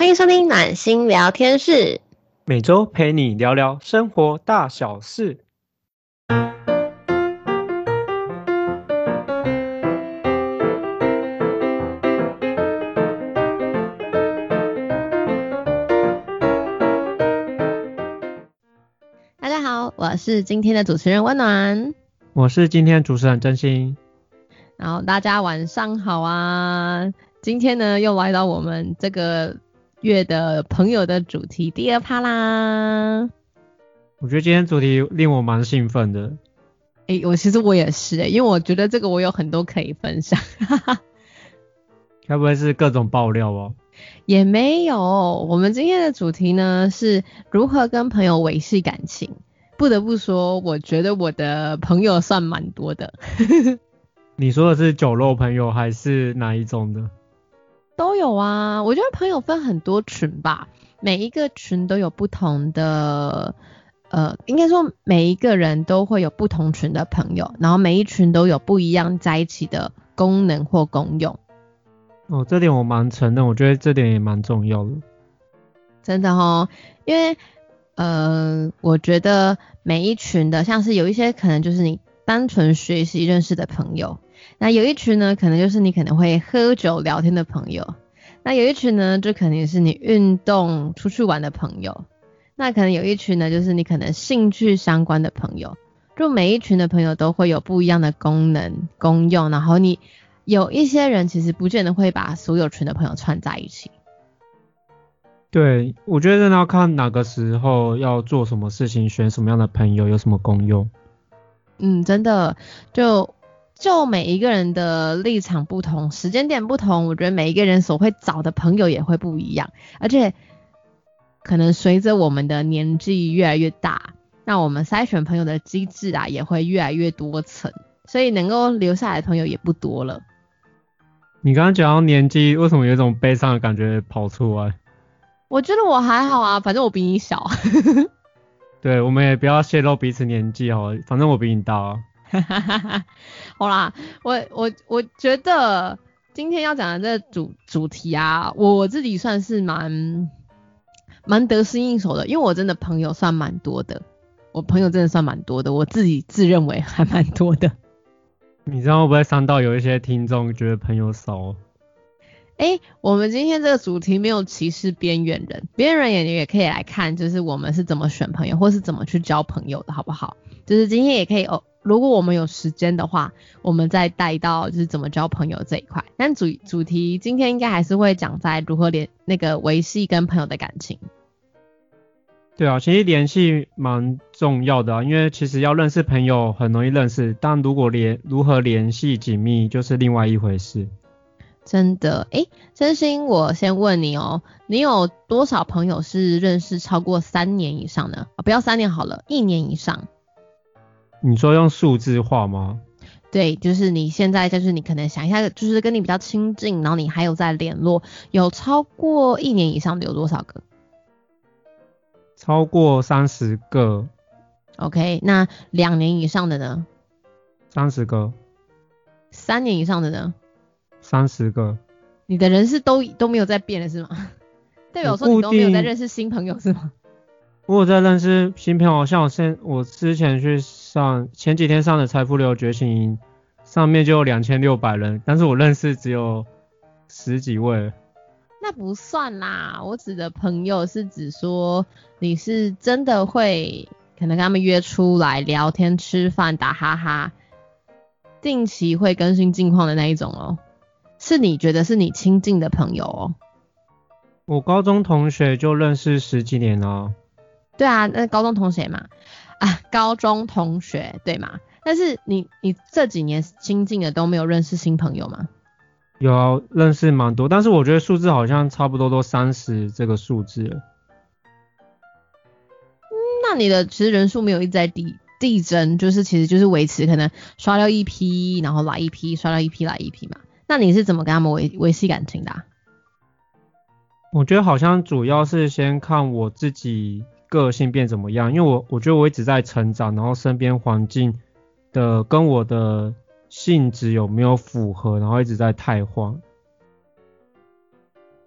欢迎收听暖心聊天室，每周陪你聊聊生活大小事。大家好，我是今天的主持人温暖，我是今天主持人真心。然后大家晚上好啊！今天呢，又来到我们这个月的朋友的主题第二趴啦。我觉得今天主题令我蛮兴奋的。诶，我其实我也是诶，因为我觉得这个我有很多可以分享。该不会是各种爆料哦？也没有，我们今天的主题呢是如何跟朋友维系感情。不得不说，我觉得我的朋友算蛮多的。你说的是酒肉朋友还是哪一种的？都有啊，我觉得朋友分很多群吧，每一个群都有不同的，呃，应该说每一个人都会有不同群的朋友，然后每一群都有不一样在一起的功能或功用。哦，这点我蛮承认，我觉得这点也蛮重要的。真的哦，因为呃，我觉得每一群的，像是有一些可能就是你单纯学习认识的朋友。那有一群呢，可能就是你可能会喝酒聊天的朋友；那有一群呢，就肯定是你运动出去玩的朋友；那可能有一群呢，就是你可能兴趣相关的朋友。就每一群的朋友都会有不一样的功能功用，然后你有一些人其实不见得会把所有群的朋友串在一起。对，我觉得真的要看哪个时候要做什么事情，选什么样的朋友，有什么功用。嗯，真的就。就每一个人的立场不同，时间点不同，我觉得每一个人所会找的朋友也会不一样，而且可能随着我们的年纪越来越大，那我们筛选朋友的机制啊也会越来越多层，所以能够留下来的朋友也不多了。你刚刚讲到年纪，为什么有一种悲伤的感觉跑出来？我觉得我还好啊，反正我比你小。对，我们也不要泄露彼此年纪哦，反正我比你大啊。哈哈哈哈好啦，我我我觉得今天要讲的这主主题啊，我自己算是蛮蛮得心应手的，因为我真的朋友算蛮多的，我朋友真的算蛮多的，我自己自认为还蛮多的。你知道会不会伤到有一些听众觉得朋友少？哎，我们今天这个主题没有歧视边缘人，边缘人也也可以来看，就是我们是怎么选朋友，或是怎么去交朋友的，好不好？就是今天也可以哦。如果我们有时间的话，我们再带到就是怎么交朋友这一块。但主主题今天应该还是会讲在如何联那个维系跟朋友的感情。对啊，其实联系蛮重要的啊，因为其实要认识朋友很容易认识，但如果联如何联系紧密就是另外一回事。真的，哎，真心我先问你哦，你有多少朋友是认识超过三年以上的？啊，不要三年好了，一年以上。你说用数字化吗？对，就是你现在就是你可能想一下，就是跟你比较亲近，然后你还有在联络，有超过一年以上的有多少个？超过三十个。OK，那两年以上的呢？三十个。三年以上的呢？三十个。你的人是都都没有在变了是吗？代表说你都没有在认识新朋友是吗？我在认识新朋友，像我现我之前去上前几天上的财富流觉醒营，上面就有两千六百人，但是我认识只有十几位。那不算啦，我指的朋友是指说你是真的会可能跟他们约出来聊天、吃饭、打哈哈，定期会更新近况的那一种哦，是你觉得是你亲近的朋友哦。我高中同学就认识十几年了。对啊，那高中同学嘛，啊，高中同学对吗？但是你你这几年新进的都没有认识新朋友吗？有认识蛮多，但是我觉得数字好像差不多都三十这个数字了。嗯，那你的其实人数没有一直在递递增，就是其实就是维持可能刷掉一批，然后来一批，刷掉一批来一批嘛。那你是怎么跟他们维维系感情的？我觉得好像主要是先看我自己。个性变怎么样？因为我我觉得我一直在成长，然后身边环境的跟我的性质有没有符合，然后一直在太慌。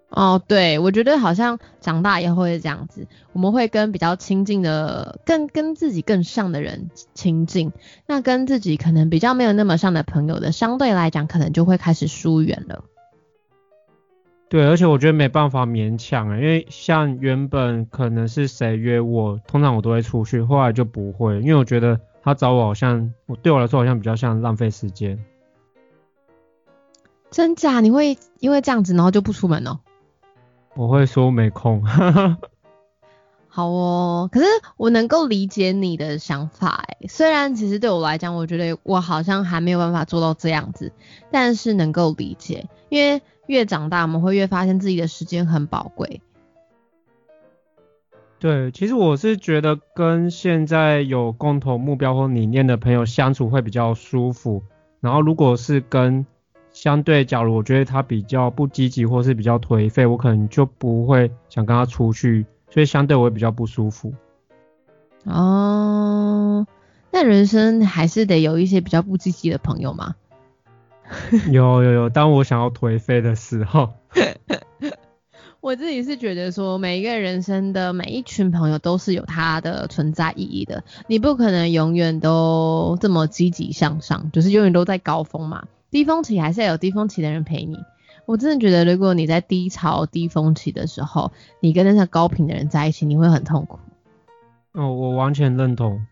哦，对，我觉得好像长大以后会这样子，我们会跟比较亲近的、更跟自己更像的人亲近，那跟自己可能比较没有那么像的朋友的，相对来讲可能就会开始疏远了。对，而且我觉得没办法勉强啊，因为像原本可能是谁约我，通常我都会出去，后来就不会，因为我觉得他找我好像，我对我来说好像比较像浪费时间。真假？你会因为这样子然后就不出门哦？我会说没空。好哦，可是我能够理解你的想法哎，虽然其实对我来讲，我觉得我好像还没有办法做到这样子，但是能够理解，因为越长大，我们会越发现自己的时间很宝贵。对，其实我是觉得跟现在有共同目标或理念的朋友相处会比较舒服，然后如果是跟相对，假如我觉得他比较不积极或是比较颓废，我可能就不会想跟他出去，所以相对我会比较不舒服。哦，那人生还是得有一些比较不积极的朋友吗？有有有，当我想要颓废的时候。我自己是觉得说，每一个人生的每一群朋友都是有它的存在意义的，你不可能永远都这么积极向上，就是永远都在高峰嘛。低峰期还是要有低峰期的人陪你。我真的觉得，如果你在低潮、低峰期的时候，你跟那些高频的人在一起，你会很痛苦。哦，我完全认同。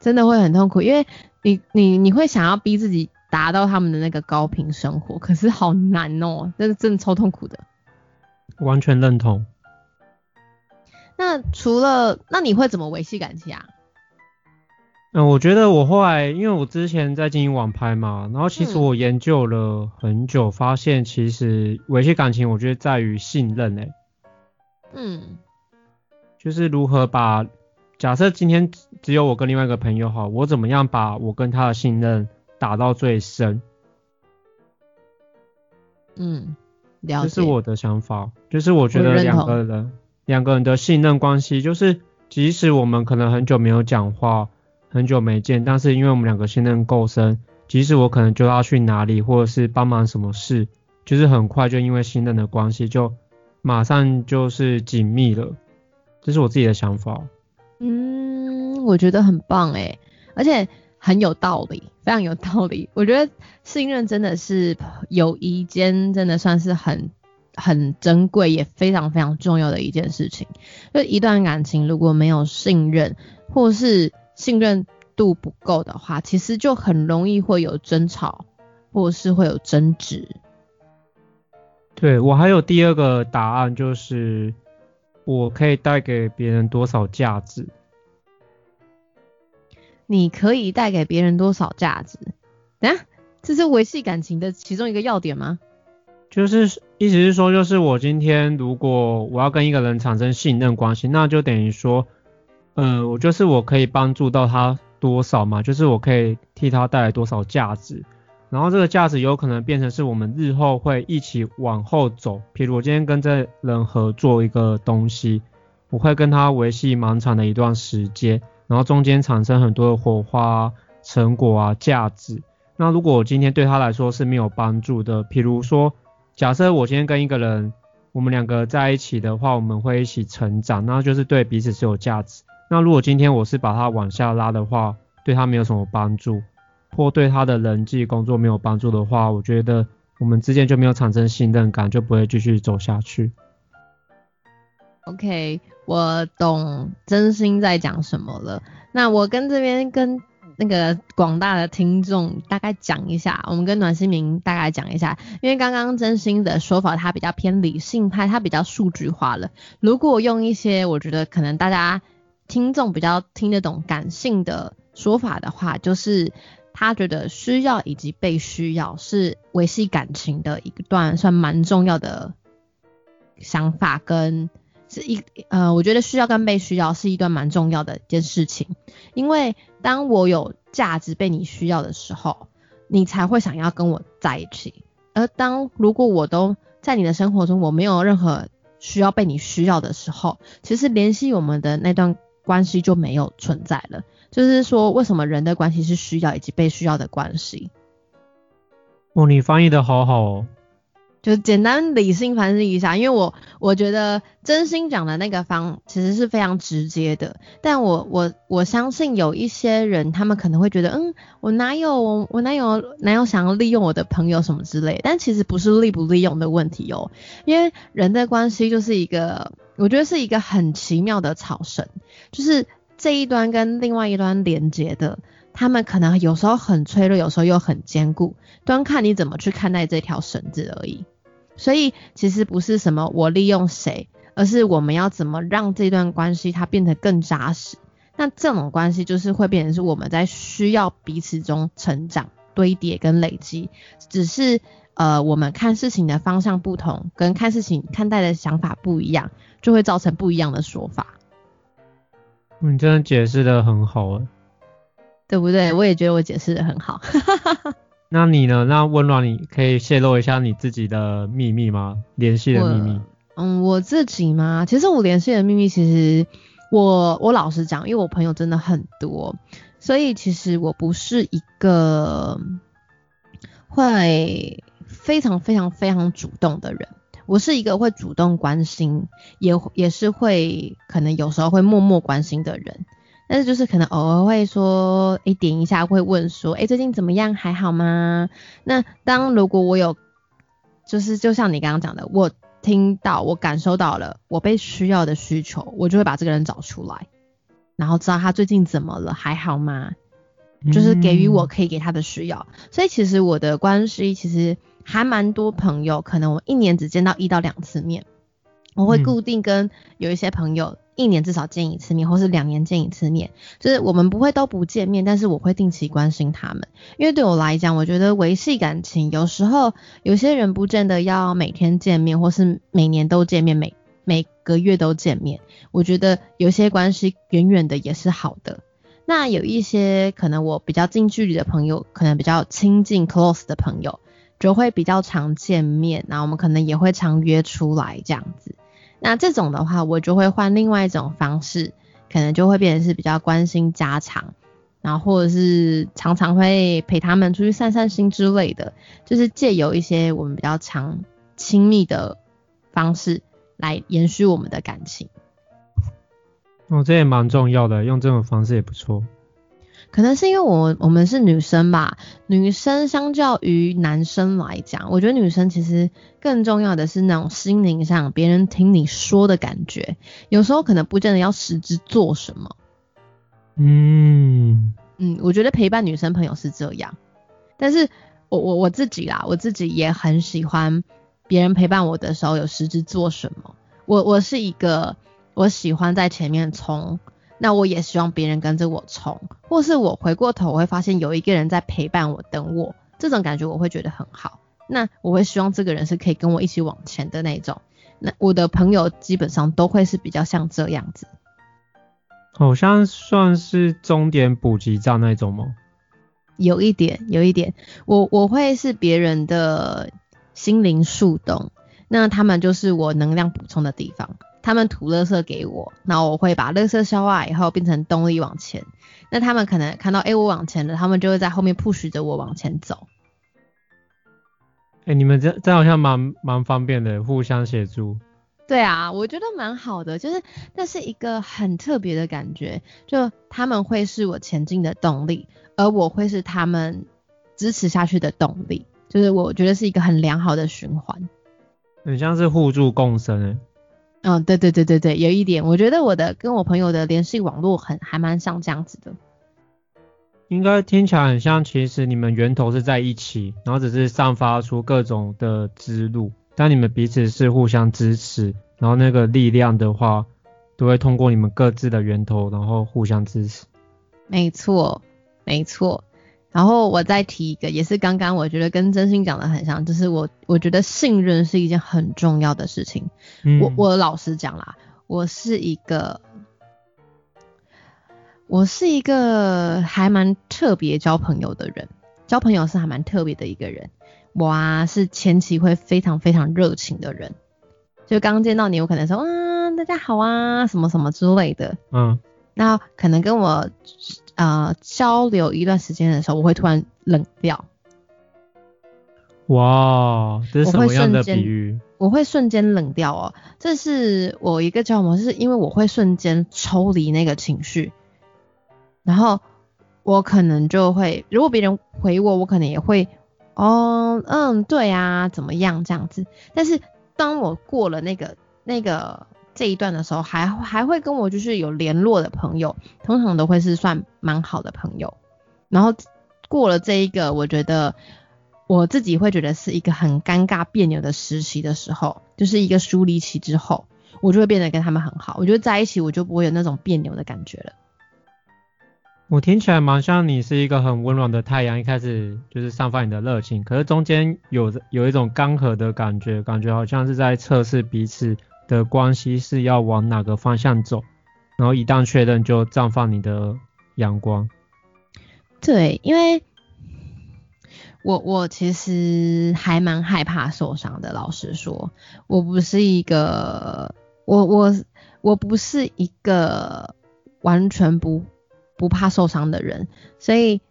真的会很痛苦，因为你、你、你会想要逼自己达到他们的那个高频生活，可是好难哦，真的真的超痛苦的。完全认同。那除了，那你会怎么维系感情啊？嗯，我觉得我后来，因为我之前在经营网拍嘛，然后其实我研究了很久，发现其实维系感情，我觉得在于信任诶。嗯。就是如何把，假设今天只有我跟另外一个朋友哈，我怎么样把我跟他的信任打到最深？嗯，这是我的想法，就是我觉得两个人两个人的信任关系，就是即使我们可能很久没有讲话。很久没见，但是因为我们两个信任够深，即使我可能就要去哪里，或者是帮忙什么事，就是很快就因为信任的关系，就马上就是紧密了。这是我自己的想法。嗯，我觉得很棒诶，而且很有道理，非常有道理。我觉得信任真的是友谊间真的算是很很珍贵，也非常非常重要的一件事情。就一段感情如果没有信任，或是信任度不够的话，其实就很容易会有争吵，或是会有争执。对我还有第二个答案，就是我可以带给别人多少价值？你可以带给别人多少价值？啊，这是维系感情的其中一个要点吗？就是意思是说，就是我今天如果我要跟一个人产生信任关系，那就等于说。嗯，我就是我可以帮助到他多少嘛，就是我可以替他带来多少价值，然后这个价值有可能变成是我们日后会一起往后走。譬如我今天跟这人合作一个东西，我会跟他维系蛮长的一段时间，然后中间产生很多的火花、成果啊、价值。那如果我今天对他来说是没有帮助的，譬如说，假设我今天跟一个人，我们两个在一起的话，我们会一起成长，那就是对彼此是有价值。那如果今天我是把他往下拉的话，对他没有什么帮助，或对他的人际工作没有帮助的话，我觉得我们之间就没有产生信任感，就不会继续走下去。OK，我懂真心在讲什么了。那我跟这边跟那个广大的听众大概讲一下，我们跟暖心明大概讲一下，因为刚刚真心的说法他比较偏理性派，他比较数据化了。如果用一些我觉得可能大家。听众比较听得懂感性的说法的话，就是他觉得需要以及被需要是维系感情的一段算蛮重要的想法，跟是一呃，我觉得需要跟被需要是一段蛮重要的一件事情。因为当我有价值被你需要的时候，你才会想要跟我在一起。而当如果我都在你的生活中，我没有任何需要被你需要的时候，其实联系我们的那段。关系就没有存在了，就是说，为什么人的关系是需要以及被需要的关系？哦，你翻译的好好哦。就简单理性分析一下，因为我我觉得真心讲的那个方其实是非常直接的，但我我我相信有一些人他们可能会觉得，嗯，我哪有我哪有哪有想要利用我的朋友什么之类，但其实不是利不利用的问题哦，因为人的关系就是一个，我觉得是一个很奇妙的草绳，就是这一端跟另外一端连接的。他们可能有时候很脆弱，有时候又很坚固，端看你怎么去看待这条绳子而已。所以其实不是什么我利用谁，而是我们要怎么让这段关系它变得更扎实。那这种关系就是会变成是我们在需要彼此中成长、堆叠跟累积。只是呃，我们看事情的方向不同，跟看事情看待的想法不一样，就会造成不一样的说法。你真的解释的很好啊。对不对？我也觉得我解释的很好。那你呢？那温暖，你可以泄露一下你自己的秘密吗？联系的秘密？嗯，我自己吗？其实我联系的秘密，其实我我老实讲，因为我朋友真的很多，所以其实我不是一个会非常非常非常主动的人。我是一个会主动关心，也也是会可能有时候会默默关心的人。但是就是可能偶尔会说，哎，点一下会问说，哎，最近怎么样？还好吗？那当如果我有，就是就像你刚刚讲的，我听到我感受到了我被需要的需求，我就会把这个人找出来，然后知道他最近怎么了，还好吗？就是给予我可以给他的需要。所以其实我的关系其实还蛮多朋友，可能我一年只见到一到两次面，我会固定跟有一些朋友。一年至少见一次面，或是两年见一次面，就是我们不会都不见面，但是我会定期关心他们，因为对我来讲，我觉得维系感情有时候有些人不见得要每天见面，或是每年都见面，每每个月都见面，我觉得有些关系远远的也是好的。那有一些可能我比较近距离的朋友，可能比较亲近 close 的朋友，就会比较常见面，然后我们可能也会常约出来这样子。那这种的话，我就会换另外一种方式，可能就会变成是比较关心家常，然后或者是常常会陪他们出去散散心之类的，就是借由一些我们比较常亲密的方式来延续我们的感情。哦，这也蛮重要的，用这种方式也不错。可能是因为我我们是女生吧，女生相较于男生来讲，我觉得女生其实更重要的是那种心灵上别人听你说的感觉，有时候可能不见得要实质做什么。嗯嗯，我觉得陪伴女生朋友是这样，但是我我我自己啦，我自己也很喜欢别人陪伴我的时候有实质做什么。我我是一个我喜欢在前面冲。那我也希望别人跟着我冲，或是我回过头我会发现有一个人在陪伴我等我，这种感觉我会觉得很好。那我会希望这个人是可以跟我一起往前的那种。那我的朋友基本上都会是比较像这样子，好像算是终点补给站那种吗？有一点，有一点，我我会是别人的心灵树洞，那他们就是我能量补充的地方。他们吐垃圾给我，然后我会把垃圾消化以后变成动力往前。那他们可能看到哎我往前了，他们就会在后面 push 着我往前走。哎，你们这这好像蛮蛮方便的，互相协助。对啊，我觉得蛮好的，就是那是一个很特别的感觉，就他们会是我前进的动力，而我会是他们支持下去的动力，就是我觉得是一个很良好的循环。很像是互助共生哎。嗯，对对对对对，有一点，我觉得我的跟我朋友的联系网络很还蛮像这样子的。应该听起来很像，其实你们源头是在一起，然后只是散发出各种的支路，但你们彼此是互相支持，然后那个力量的话，都会通过你们各自的源头，然后互相支持。没错，没错。然后我再提一个，也是刚刚我觉得跟真心讲的很像，就是我我觉得信任是一件很重要的事情。我我老实讲啦，我是一个我是一个还蛮特别交朋友的人，交朋友是还蛮特别的一个人。我啊是前期会非常非常热情的人，就刚见到你，我可能说啊大家好啊什么什么之类的，嗯，那可能跟我。呃，交流一段时间的时候，我会突然冷掉。哇，这是什么样的比喻？我会瞬间冷掉哦，这是我一个交友模式，是因为我会瞬间抽离那个情绪，然后我可能就会，如果别人回我，我可能也会，哦，嗯，对啊，怎么样这样子。但是当我过了那个那个这一段的时候，还还会跟我就是有联络的朋友，通常都会是算蛮好的朋友。然后过了这一个，我觉得我自己会觉得是一个很尴尬别扭的时期的时候，就是一个疏离期之后，我就会变得跟他们很好。我觉得在一起我就不会有那种别扭的感觉了。我听起来蛮像你是一个很温暖的太阳，一开始就是散发你的热情，可是中间有有一种干涸的感觉，感觉好像是在测试彼此的关系是要往哪个方向走，然后一旦确认就绽放你的阳光。对，因为我我其实还蛮害怕受伤的。老实说，我不是一个我我我不是一个完全不不怕受伤的人，所以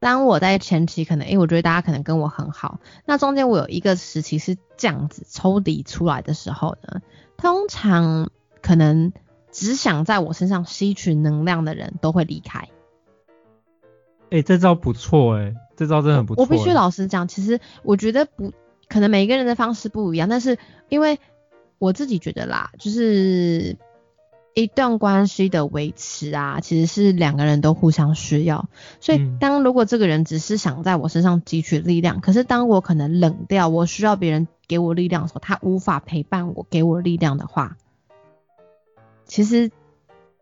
当我在前期可能，诶，我觉得大家可能跟我很好，那中间我有一个时期是这样子抽离出来的时候呢，通常可能只想在我身上吸取能量的人都会离开。哎、这招不错哎、这招真的很不错、我必须欸老实讲，其实我觉得不可能每一个人的方式不一样，但是因为我自己觉得啦，就是一段关系的维持啊，其实是两个人都互相需要。所以嗯当如果这个人只是想在我身上汲取力量，可是当我可能冷掉，我需要别人给我力量的时候，他无法陪伴我，给我力量的话，其实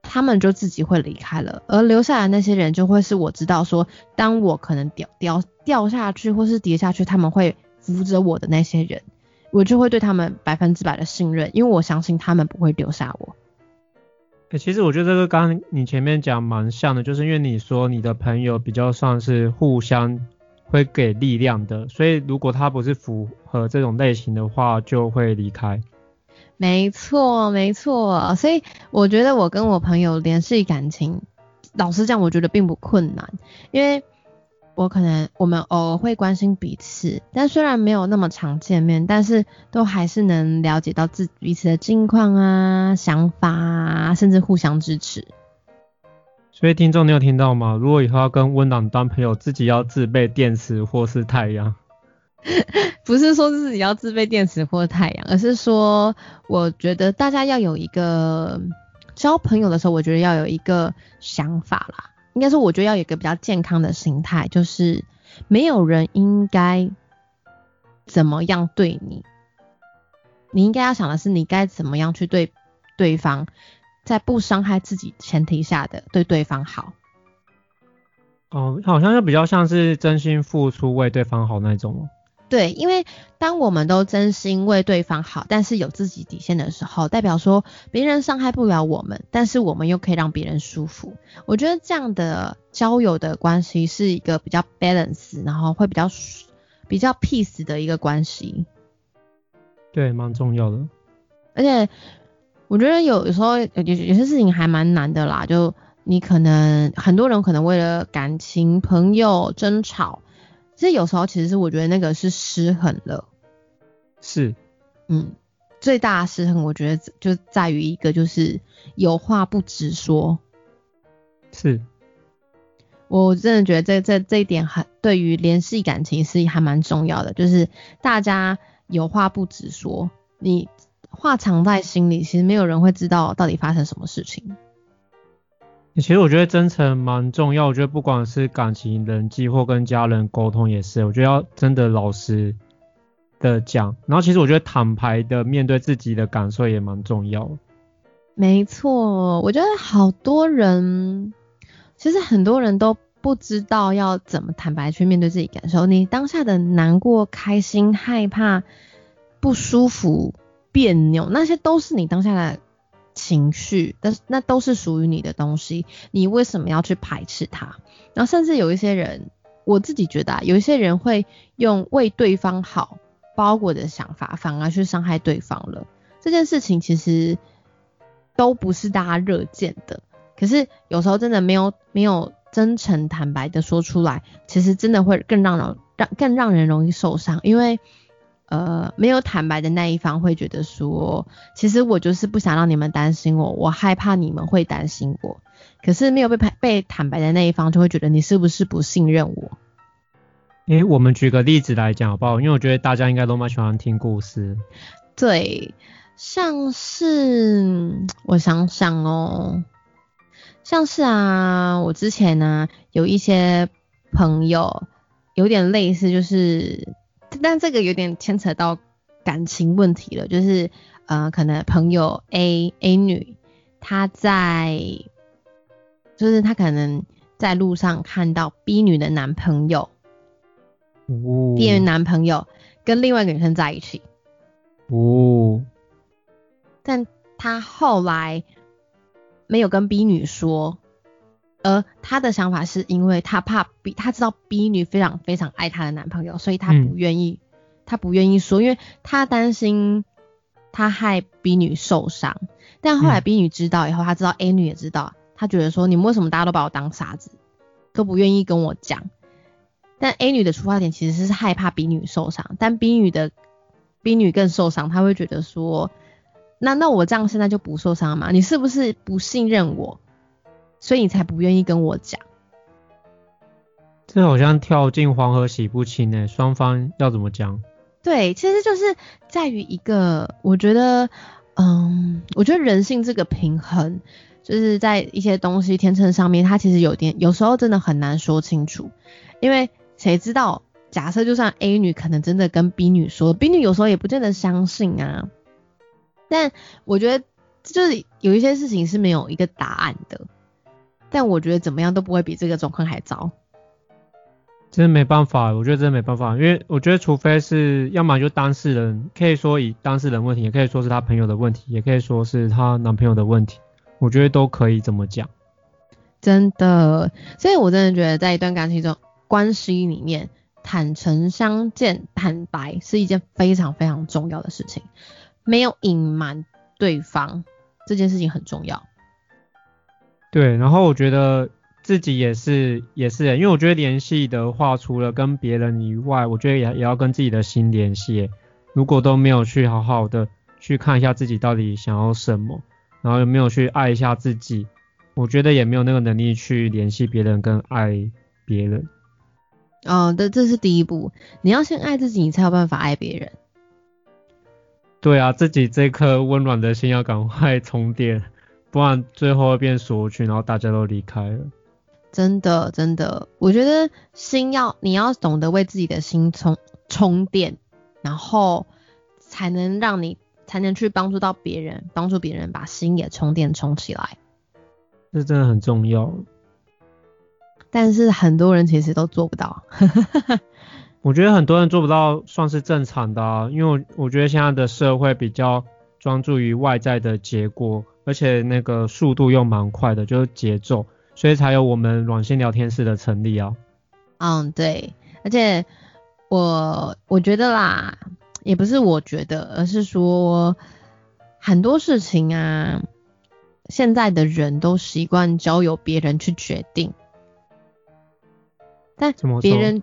他们就自己会离开了，而留下来那些人就会是我知道说，当我可能掉掉掉下去或是跌下去，他们会扶着我的那些人，我就会对他们百分之百的信任，因为我相信他们不会丢下我。其实我觉得这个刚刚你前面讲蛮像的，就是因为你说你的朋友比较算是互相会给力量的，所以如果他不是符合这种类型的话，就会离开。没错，没错，所以我觉得我跟我朋友联系感情，老实讲，我觉得并不困难，因为我可能我们偶尔会关心彼此，但虽然没有那么常见面，但是都还是能了解到自彼此的近况啊、想法啊，甚至互相支持。所以听众你有听到吗？如果以后要跟温暖当朋友，自己要自备电池或是太阳。不是说自己要自备电池或太阳，而是说，我觉得大家要有一个交朋友的时候，我觉得要有一个想法啦。应该说，我觉得要有一个比较健康的心态，就是没有人应该怎么样对你，你应该要想的是你该怎么样去对对方，在不伤害自己前提下的对对方好。哦，好像就比较像是真心付出为对方好那种哦。对，因为当我们都真心为对方好，但是有自己底线的时候，代表说别人伤害不了我们，但是我们又可以让别人舒服。我觉得这样的交友的关系是一个比较 balance，然后会比较比较 peace 的一个关系。对，蛮重要的。而且我觉得有有时候有有有些事情还蛮难的啦，就你可能很多人可能为了感情、朋友争吵。其实有时候，其实是我觉得那个是失衡了。是，嗯，最大的失衡，我觉得就在于一个就是有话不直说。是，我真的觉得这这这一点很对于联系感情是还蛮重要的，就是大家有话不直说，你话藏在心里，其实没有人会知道到底发生什么事情。其实我觉得真诚蛮重要，我觉得不管是感情、人际或跟家人沟通也是，我觉得要真的老实的讲。然后其实我觉得坦白的面对自己的感受也蛮重要。没错，我觉得好多人，其实很多人都不知道要怎么坦白去面对自己感受。你当下的难过、开心、害怕、不舒服、别扭，那些都是你当下的情绪，但是那都是属于你的东西，你为什么要去排斥它？然后甚至有一些人，我自己觉得啊，有一些人会用为对方好包裹的想法，反而去伤害对方了。这件事情其实都不是大家热见的，可是有时候真的没有没有真诚坦白的说出来，其实真的会更让人让更让人容易受伤，因为呃没有坦白的那一方会觉得说，其实我就是不想让你们担心我，我害怕你们会担心我。可是没有被被坦白的那一方就会觉得你是不是不信任我？诶，我们举个例子来讲好不好？因为我觉得大家应该都蛮喜欢听故事。对，像是我想想哦，像是啊，我之前呢有一些朋友有点类似，就是但这个有点牵扯到感情问题了，就是呃，可能朋友 A A 女她在。就是她可能在路上看到 B 女的男朋友，B 女男朋友跟另外一个女生在一起，哦，但她后来没有跟 B 女说，而他的想法是因为他怕 B，他知道 B 女非常非常爱她的男朋友，所以他不愿意，他不愿意说，因为他担心他害 B 女受伤。但后来 B 女知道以后，他知道 A 女也知道。他觉得说你们为什么大家都把我当傻子，都不愿意跟我讲。但 A 女的出发点其实是害怕 B 女受伤，但 B 女的 B 女更受伤，她会觉得说，难道我这样现在就不受伤吗？你是不是不信任我，所以你才不愿意跟我讲？这好像跳进黄河洗不清诶，双方要怎么讲？对，其实就是在于一个，我觉得，嗯，我觉得人性这个平衡。就是在一些东西天秤上面，它其实有点，有时候真的很难说清楚，因为谁知道？假设就算 A 女可能真的跟 B 女说，B 女有时候也不见得相信啊。但我觉得就是有一些事情是没有一个答案的，但我觉得怎么样都不会比这个状况还糟。真的没办法，我觉得真的没办法，因为我觉得除非是要么就当事人，可以说以当事人问题，也可以说是他朋友的问题，也可以说是她男朋友的问题。我觉得都可以这么讲，真的，所以我真的觉得在一段感情中关系里面，坦诚相见、坦白是一件非常非常重要的事情，没有隐瞒对方这件事情很重要。对，然后我觉得自己也是也是，因为我觉得联系的话，除了跟别人以外，我觉得也也要跟自己的心联系。如果都没有去好好的去看一下自己到底想要什么。然后有没有去爱一下自己？我觉得也没有那个能力去联系别人跟爱别人。哦，这这是第一步，你要先爱自己，你才有办法爱别人。对啊，自己这颗温暖的心要赶快 充电，不然最后会变俗去，然后大家都离开了。真的真的，我觉得心要你要懂得为自己的心充充电，然后才能让你。才能去帮助到别人，帮助别人把心也充电充起来，这真的很重要。但是很多人其实都做不到。我觉得很多人做不到算是正常的，因为我觉得现在的社会比较专注于外在的结果，而且那个速度又蛮快的，就是节奏，所以才有我们软性聊天室的成立啊。嗯，对，而且我我觉得啦。也不是我觉得，而是说很多事情啊，现在的人都习惯交由别人去决定。但别人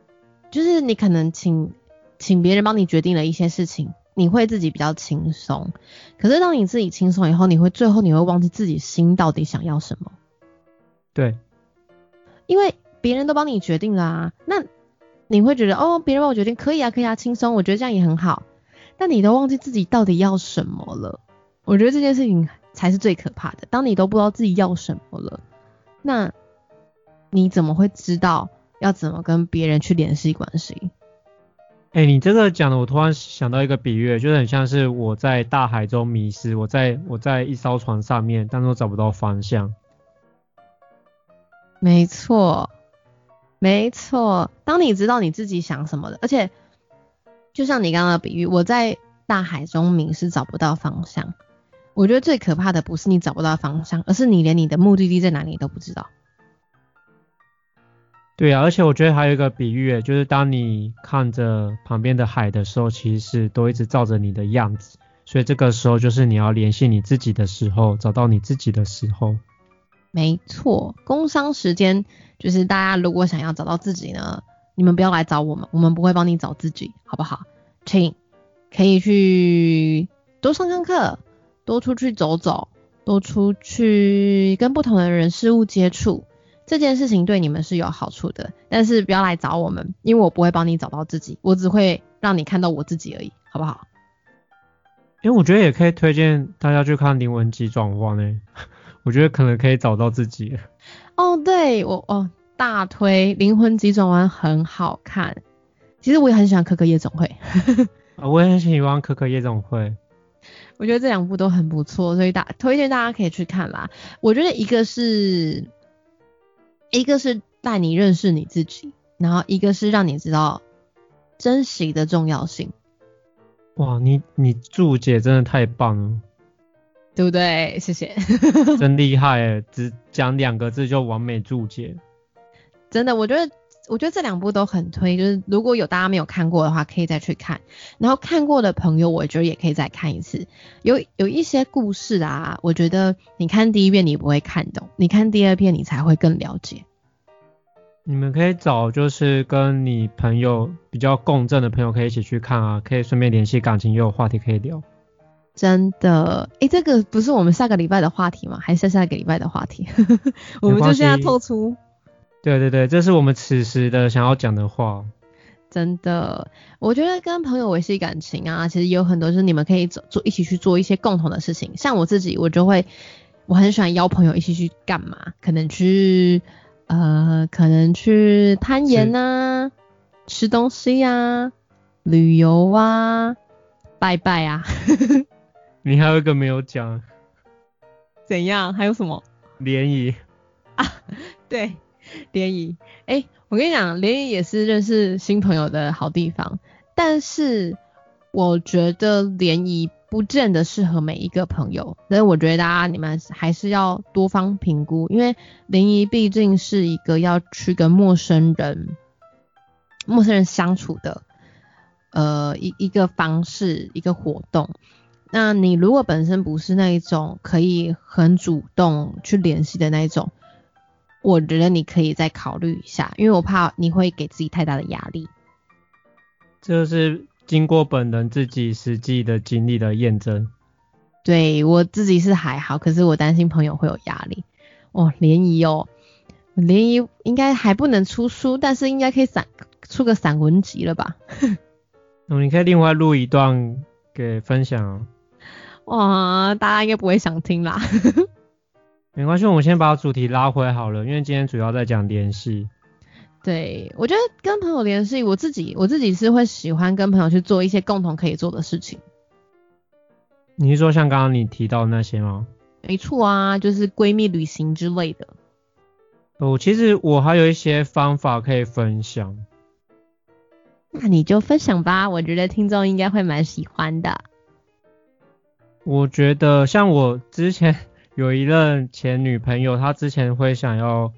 就是你可能请请别人帮你决定了一些事情，你会自己比较轻松。可是当你自己轻松以后，你会最后你会忘记自己心到底想要什么。对，因为别人都帮你决定了啊，那你会觉得哦，别人帮我决定可以啊，可以啊，轻松，我觉得这样也很好。但你都忘记自己到底要什么了？我觉得这件事情才是最可怕的。当你都不知道自己要什么了，那你怎么会知道要怎么跟别人去联系关系？哎，你这个讲的，我突然想到一个比喻，就是很像是我在大海中迷失，我在我在一艘船上面，但是我找不到方向。没错，没错。当你知道你自己想什么的，而且。就像你刚刚的比喻，我在大海中迷失，找不到方向。我觉得最可怕的不是你找不到方向，而是你连你的目的地在哪里都不知道。对啊，而且我觉得还有一个比喻，就是当你看着旁边的海的时候，其实都一直照着你的样子。所以这个时候就是你要联系你自己的时候，找到你自己的时候。没错，工商时间就是大家如果想要找到自己呢，你们不要来找我们，我们不会帮你找自己，好不好？请可以去多上上课，多出去走走，多出去跟不同的人事物接触，这件事情对你们是有好处的。但是不要来找我们，因为我不会帮你找到自己，我只会让你看到我自己而已，好不好？因为我觉得也可以推荐大家去看《灵魂急转弯》呢，我觉得可能可以找到自己。哦，对我哦，大推《灵魂急转弯》很好看。其实我也很喜欢《可可夜总会》啊，我也很喜欢《可可夜总会》。我觉得这两部都很不错，所以大推荐大家可以去看啦。我觉得一个是，一个是带你认识你自己，然后一个是让你知道珍惜的重要性。哇，你你注解真的太棒了，对不对？谢谢，真厉害，只讲两个字就完美注解。真的，我觉得我觉得这两部都很推，就是如果有大家没有看过的话，可以再去看。然后看过的朋友，我觉得也可以再看一次。有有一些故事啊，我觉得你看第一遍你不会看懂，你看第二遍你才会更了解。你们可以找就是跟你朋友比较共振的朋友，可以一起去看啊，可以顺便联系感情，也有话题可以聊。真的，诶，这个不是我们下个礼拜的话题吗？还是下个礼拜的话题？我们就现在透出。对对对，这是我们此时的想要讲的话。真的，我觉得跟朋友维系感情啊，其实有很多是你们可以做做一起去做一些共同的事情。像我自己，我就会我很喜欢邀朋友一起去干嘛？可能去。呃，可能去攀岩啊，吃东西啊，旅游啊，拜拜啊。你还有一个没有讲。怎样？还有什么？联谊。啊，对，联谊。哎，我跟你讲，联谊也是认识新朋友的好地方，但是我觉得联谊。不见得适合每一个朋友，所以我觉得大家你们还是要多方评估，因为联谊毕竟是一个要去跟陌生人、陌生人相处的，呃一一个方式一个活动。那你如果本身不是那一种可以很主动去联系的那一种，我觉得你可以再考虑一下，因为我怕你会给自己太大的压力。这是。经过本人自己实际的经历的验证，对我自己是还好，可是我担心朋友会有压力。哦，联谊哦，联谊应该还不能出书，但是应该可以散出个散文集了吧？哦，你可以另外录一段给分享。哇，大家应该不会想听啦。没关系，我们先把主题拉回好了，因为今天主要在讲联系。对，我觉得跟朋友联系，我自己我自己是会喜欢跟朋友去做一些共同可以做的事情。你是说像刚刚你提到那些吗？没错啊，就是闺蜜旅行之类的。哦，其实我还有一些方法可以分享。那你就分享吧，我觉得听众应该会蛮喜欢的。我觉得像我之前有一任前女朋友，她之前会想要。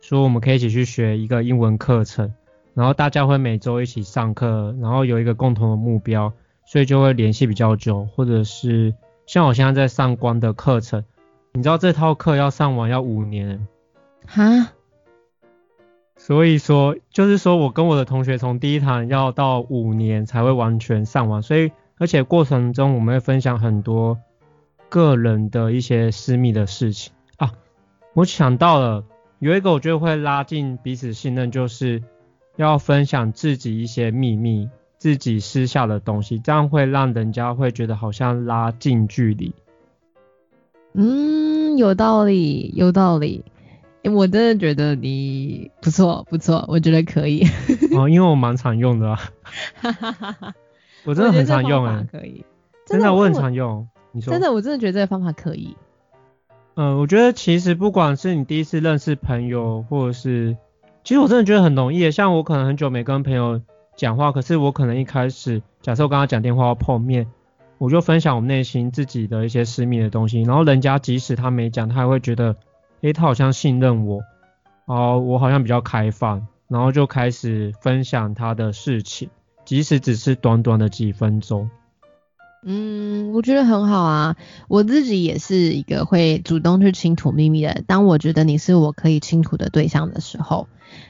说我们可以一起去学一个英文课程，然后大家会每周一起上课，然后有一个共同的目标，所以就会联系比较久。或者是像我现在在上光的课程，你知道这套课要上完要五年，哈？所以说就是说我跟我的同学从第一堂要到五年才会完全上完，所以而且过程中我们会分享很多个人的一些私密的事情啊，我想到了。有一个我觉得会拉近彼此信任，就是要分享自己一些秘密，自己私下的东西，这样会让人家会觉得好像拉近距离。嗯，有道理，有道理。我真的觉得你不错，不错，我觉得可以。哦，因为我蛮常用的。哈哈哈哈我真的很常用哎。可以。真的，我很常用。你说。真的，我真的觉得这个方法可以。嗯，我觉得其实不管是你第一次认识朋友，或者是，其实我真的觉得很容易。像我可能很久没跟朋友讲话，可是我可能一开始，假设我跟他讲电话要碰面，我就分享我内心自己的一些私密的东西，然后人家即使他没讲，他还会觉得，诶，他好像信任我，哦，我好像比较开放，然后就开始分享他的事情，即使只是短短的几分钟。嗯，我觉得很好啊。我自己也是一个会主动去倾吐秘密的人。当我觉得你是我可以倾吐的对象的时候，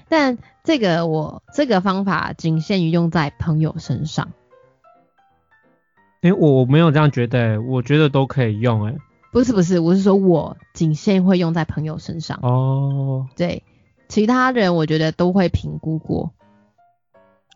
但这个我这个方法仅限于用在朋友身上。诶，我没有这样觉得，我觉得都可以用，哎。不是不是，我是说我仅限会用在朋友身上。哦。对，其他人我觉得都会评估过。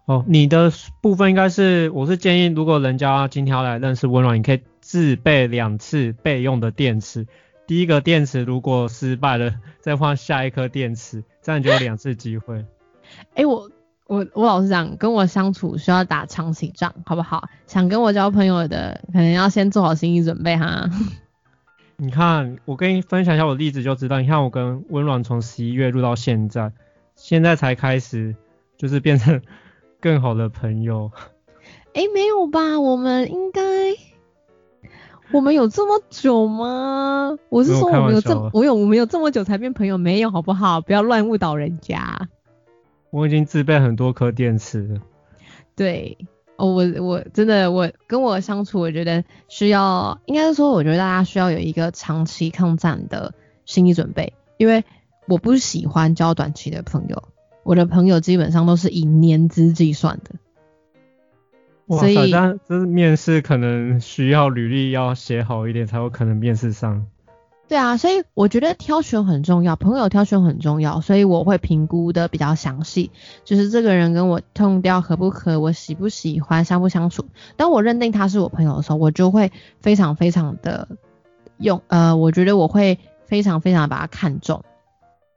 哦，你的部分应该是，我是建议，如果人家今天要来认识温暖，你可以自备两次备用的电池。第一个电池如果失败了，再换下一颗电池，这样就有两次机会。哎，我我我老实讲，跟我相处需要打长期仗，好不好？想跟我交朋友的，可能要先做好心理准备哈。你看，我跟你分享一下我的例子就知道。你看我跟温暖从十一月入到现在，现在才开始，就是变成。更好的朋友？哎，没有吧？我们应该，我们有这么久吗？我是说我们有这，我有我们有这么久才变朋友？没有，好不好？不要乱误导人家。我已经自备很多颗电池了。对，哦，我我真的我跟我相处，我觉得需要，应该是说，我觉得大家需要有一个长期抗战的心理准备，因为我不喜欢交短期的朋友。我的朋友基本上都是以年资计算的，所以但这面试可能需要履历要写好一点才有可能面试上。对啊，所以我觉得挑选很重要，朋友挑选很重要，所以我会评估的比较详细，就是这个人跟我痛调合不合，我喜不喜欢，相不相处。当我认定他是我朋友的时候，我就会非常非常的用，呃，我觉得我会非常非常把他看重，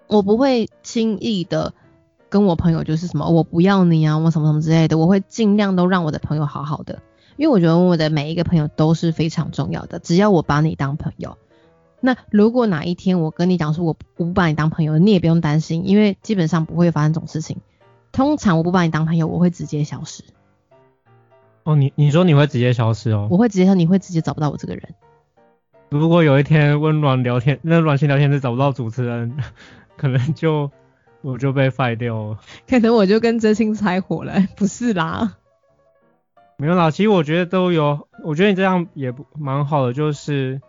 我不会轻易的。跟我朋友就是什么，我不要你啊，我什么什么之类的，我会尽量都让我的朋友好好的，因为我觉得我的每一个朋友都是非常重要的。只要我把你当朋友，那如果哪一天我跟你讲说我我不把你当朋友，你也不用担心，因为基本上不会发生这种事情。通常我不把你当朋友，我会直接消失。哦，你你说你会直接消失哦？我会直接说你会直接找不到我这个人。如果有一天温暖聊天，那暖心聊天室找不到主持人，可能就。我就被废掉了，可能我就跟真心拆伙了，不是啦。没有啦，其实我觉得都有，我觉得你这样也不蛮好的，就是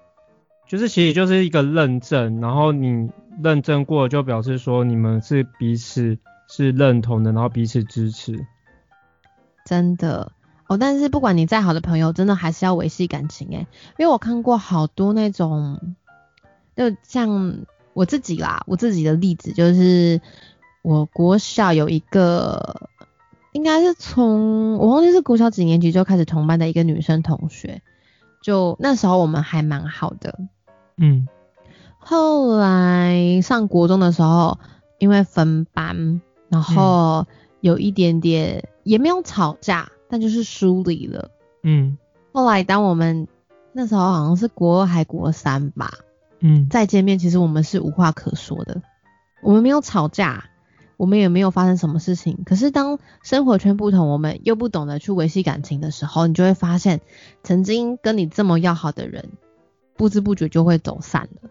就是其实就是一个认证，然后你认证过就表示说你们是彼此是认同的，然后彼此支持。真的哦，但是不管你再好的朋友，真的还是要维系感情诶，因为我看过好多那种，就像。我自己啦，我自己的例子就是，我国小有一个，应该是从我忘记是国小几年级就开始同班的一个女生同学，就那时候我们还蛮好的，嗯，后来上国中的时候，因为分班，然后有一点点也没有吵架，但就是疏离了，嗯，后来当我们那时候好像是国二还国三吧。嗯，再见面，其实我们是无话可说的，我们没有吵架，我们也没有发生什么事情。可是当生活圈不同，我们又不懂得去维系感情的时候，你就会发现，曾经跟你这么要好的人，不知不觉就会走散了。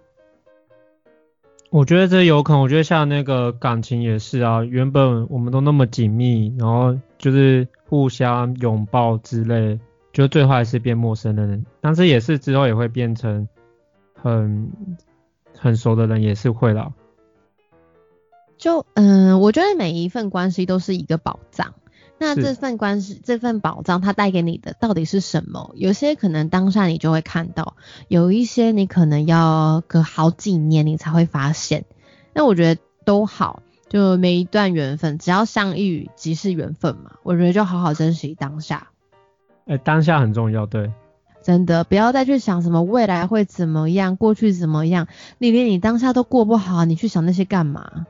我觉得这有可能，我觉得像那个感情也是啊，原本我们都那么紧密，然后就是互相拥抱之类，就最后还是变陌生的人，但是也是之后也会变成。很很熟的人也是会啦。就嗯，我觉得每一份关系都是一个宝藏。那这份关系，这份宝藏，它带给你的到底是什么？有些可能当下你就会看到，有一些你可能要隔好几年你才会发现。那我觉得都好，就每一段缘分，只要相遇即是缘分嘛。我觉得就好好珍惜当下。哎，当下很重要，对。真的不要再去想什么未来会怎么样，过去怎么样，你连你当下都过不好，你去想那些干嘛？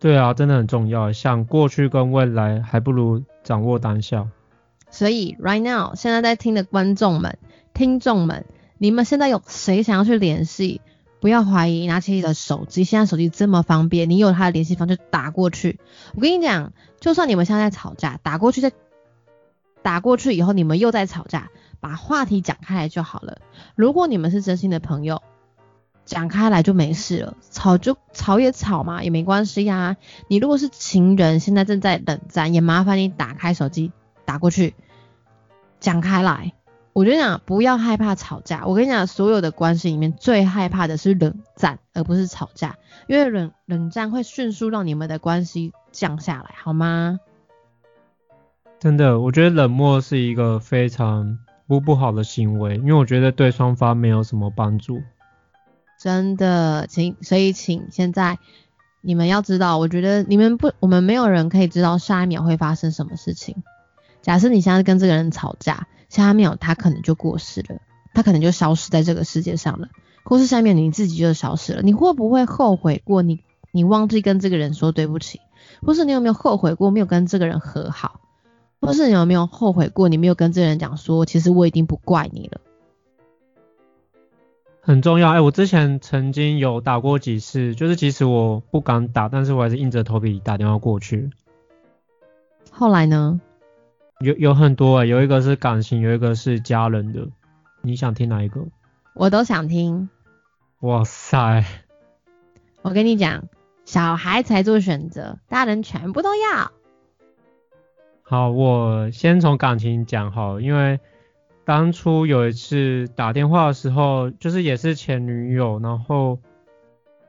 对啊，真的很重要，想过去跟未来，还不如掌握当下。所以，right now，现在在听的观众们、听众们，你们现在有谁想要去联系？不要怀疑，拿起你的手机，现在手机这么方便，你有他的联系方式打过去。我跟你讲，就算你们现在吵架，打过去再打过去以后，你们又在吵架。把话题讲开来就好了。如果你们是真心的朋友，讲开来就没事了。吵就吵也吵嘛，也没关系呀。你如果是情人，现在正在冷战，也麻烦你打开手机打过去，讲开来。我我跟你讲，不要害怕吵架。我跟你讲，所有的关系里面最害怕的是冷战，而不是吵架，因为冷冷战会迅速让你们的关系降下来，好吗？真的，我觉得冷漠是一个非常不不好的行为，因为我觉得对双方没有什么帮助。真的，请所以请现在你们要知道，我觉得你们不，我们没有人可以知道下一秒会发生什么事情。假设你现在跟这个人吵架，下一秒他可能就过世了，他可能就消失在这个世界上了，或是下面你自己就消失了，你会不会后悔过你你忘记跟这个人说对不起，或是你有没有后悔过没有跟这个人和好，或是你有没有后悔过你没有跟这个人讲说，其实我已经不怪你了。很重要，哎，我之前曾经有打过几次，就是即使我不敢打，但是我还是硬着头皮打电话过去。后来呢？有有很多哎，有一个是感情，有一个是家人的，你想听哪一个？我都想听。哇塞！我跟你讲，小孩才做选择，大人全部都要。好，我先从感情讲好，因为。当初有一次打电话的时候，就是也是前女友，然后，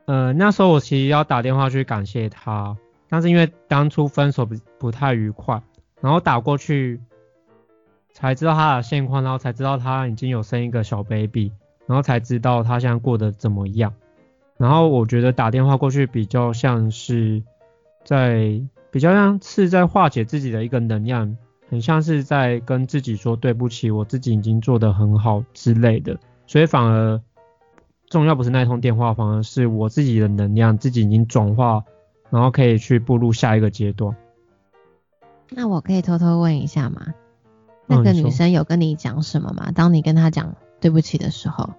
呃，那时候我其实要打电话去感谢她，但是因为当初分手不不太愉快，然后打过去才知道她的现况，然后才知道她已经有生一个小 baby，然后才知道她现在过得怎么样，然后我觉得打电话过去比较像是在比较像是在化解自己的一个能量。很像是在跟自己说对不起，我自己已经做得很好之类的，所以反而重要不是那通电话，反而是我自己的能量自己已经转化，然后可以去步入下一个阶段。那我可以偷偷问一下吗？那个女生有跟你讲什么吗？当你跟她讲对不起的时候？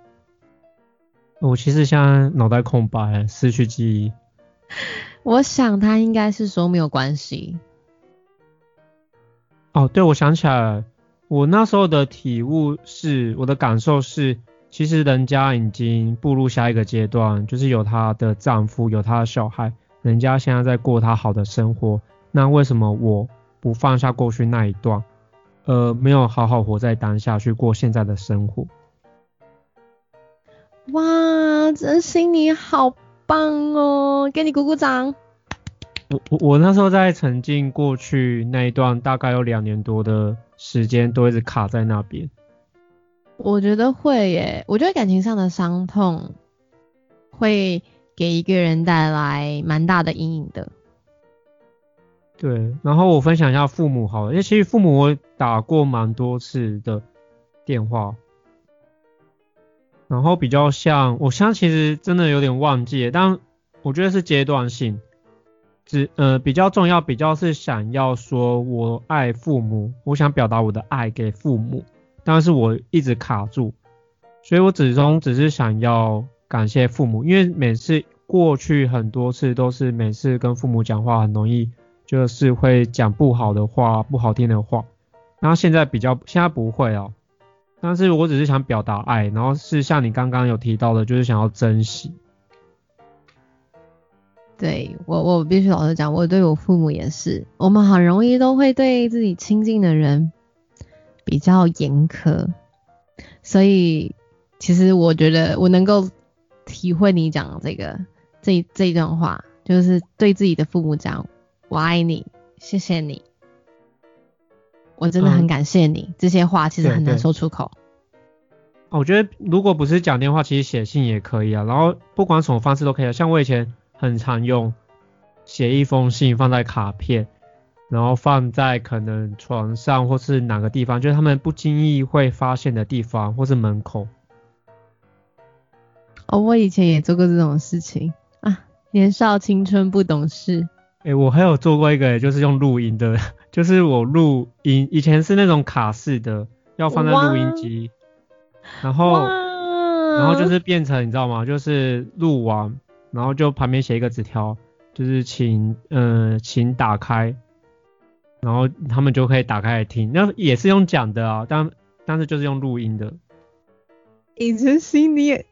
我其实现在脑袋空白，失去记忆。我想他应该是说没有关系。哦，对，我想起来了，我那时候的体悟是，我的感受是，其实人家已经步入下一个阶段，就是有她的丈夫，有她的小孩，人家现在在过她好的生活，那为什么我不放下过去那一段，呃，没有好好活在当下去过现在的生活？哇，真心你好棒哦，给你鼓鼓掌。我我我那时候在沉浸过去那一段大概有两年多的时间，都一直卡在那边。我觉得会耶，我觉得感情上的伤痛会给一个人带来蛮大的阴影的。对，然后我分享一下父母好，了，因为其实父母我打过蛮多次的电话，然后比较像，我现在其实真的有点忘记，但我觉得是阶段性。只呃比较重要，比较是想要说我爱父母，我想表达我的爱给父母，但是我一直卡住，所以我始终只是想要感谢父母，因为每次过去很多次都是每次跟父母讲话很容易就是会讲不好的话，不好听的话，然后现在比较现在不会哦，但是我只是想表达爱，然后是像你刚刚有提到的，就是想要珍惜。对我，我必须老实讲，我对我父母也是，我们很容易都会对自己亲近的人比较严苛，所以其实我觉得我能够体会你讲这个这这一段话，就是对自己的父母讲我爱你，谢谢你，我真的很感谢你，这些话其实很难说出口。我觉得如果不是讲电话，其实写信也可以啊，然后不管什么方式都可以啊，像我以前。很常用写一封信放在卡片，然后放在可能床上或是哪个地方，就是他们不经意会发现的地方，或是门口。哦，我以前也做过这种事情啊，年少青春不懂事。哎，我还有做过一个，就是用录音的，就是我录音，以前是那种卡式的，要放在录音机，然后然后就是变成你知道吗？就是录完。然后就旁边写一个纸条，就是请，呃，请打开，然后他们就可以打开来听。那也是用讲的啊，但但是就是用录音的。尹晨曦，你也，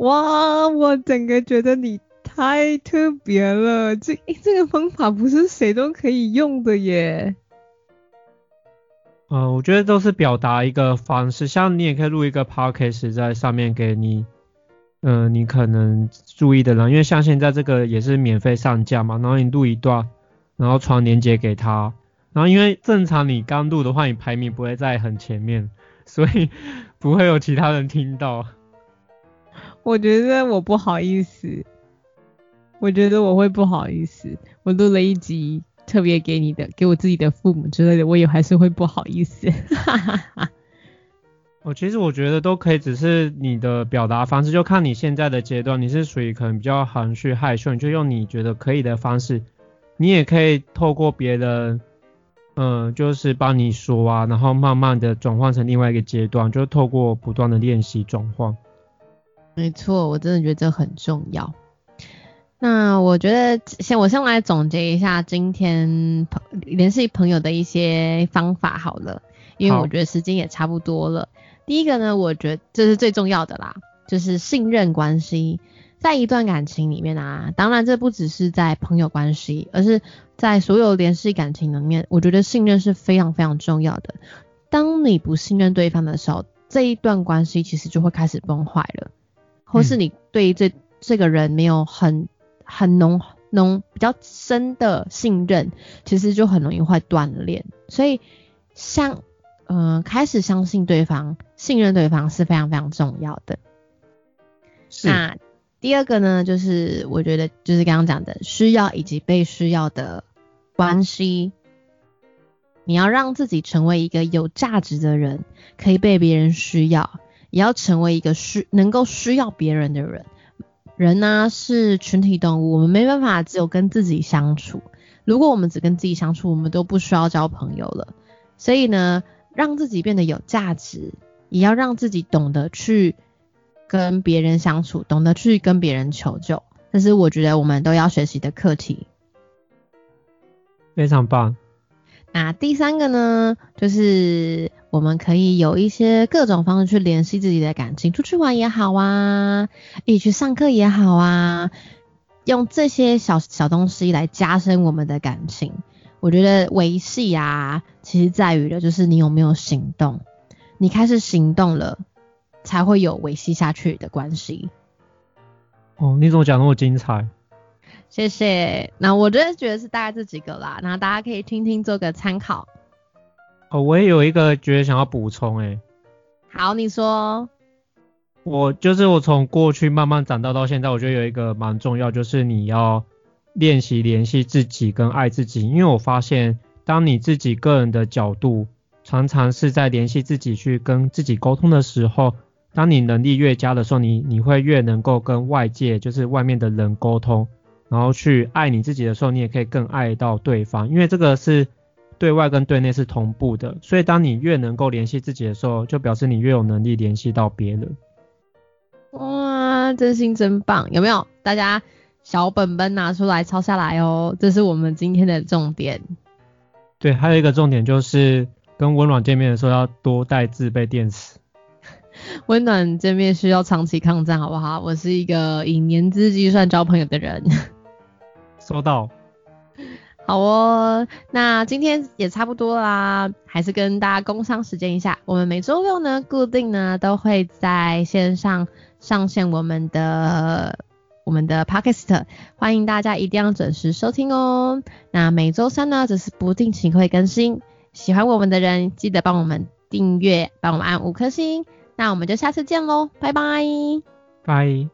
哇，我整个觉得你太特别了。这这个方法不是谁都可以用的耶。呃，我觉得都是表达一个方式，像你也可以录一个 podcast 在上面给你，呃，你可能注意的人，因为像现在这个也是免费上架嘛，然后你录一段，然后传链接给他，然后因为正常你刚录的话，你排名不会在很前面，所以不会有其他人听到。我觉得我不好意思，我觉得我会不好意思，我录了一集。特别给你的，给我自己的父母之类的，我也还是会不好意思。我 其实我觉得都可以，只是你的表达方式，就看你现在的阶段，你是属于可能比较含蓄害羞，你就用你觉得可以的方式。你也可以透过别人，嗯，就是帮你说啊，然后慢慢的转换成另外一个阶段，就透过不断的练习转换。没错，我真的觉得这很重要。那我觉得先我先来总结一下今天朋联系朋友的一些方法好了，因为我觉得时间也差不多了。第一个呢，我觉得这是最重要的啦，就是信任关系。在一段感情里面啊，当然这不只是在朋友关系，而是在所有联系感情里面，我觉得信任是非常非常重要的。当你不信任对方的时候，这一段关系其实就会开始崩坏了，或是你对这这个人没有很。很浓浓比较深的信任，其实就很容易会断裂。所以，像嗯开始相信对方、信任对方是非常非常重要的。那第二个呢，就是我觉得就是刚刚讲的需要以及被需要的关系，你要让自己成为一个有价值的人，可以被别人需要，也要成为一个需能够需要别人的人。人呢是群体动物，我们没办法只有跟自己相处。如果我们只跟自己相处，我们都不需要交朋友了。所以呢，让自己变得有价值，也要让自己懂得去跟别人相处，懂得去跟别人求救。这是我觉得我们都要学习的课题。非常棒。那第三个呢，就是我们可以有一些各种方式去联系自己的感情，出去玩也好啊，一起去上课也好啊，用这些小小东西来加深我们的感情。我觉得维系啊，其实在于的就是你有没有行动，你开始行动了，才会有维系下去的关系。哦，你怎么讲那么精彩？谢谢，那我真的觉得是大概这几个啦，那大家可以听听做个参考。哦，我也有一个觉得想要补充，诶。好，你说。我就是我从过去慢慢长大到现在，我觉得有一个蛮重要，就是你要练习联系自己跟爱自己，因为我发现当你自己个人的角度常常是在联系自己去跟自己沟通的时候，当你能力越佳的时候，你你会越能够跟外界就是外面的人沟通。然后去爱你自己的时候，你也可以更爱到对方，因为这个是对外跟对内是同步的。所以当你越能够联系自己的时候，就表示你越有能力联系到别人。哇，真心真棒！有没有？大家小本本拿出来抄下来哦，这是我们今天的重点。对，还有一个重点就是跟温暖见面的时候要多带自备电池。温暖见面需要长期抗战，好不好？我是一个以年资计算交朋友的人。收到。好哦，那今天也差不多啦，还是跟大家工商时间一下。我们每周六呢，固定呢都会在线上上线我们的我们的 podcast，欢迎大家一定要准时收听哦。那每周三呢，则是不定期会更新。喜欢我们的人，记得帮我们订阅，帮我们按五颗星。那我们就下次见喽，拜拜。拜。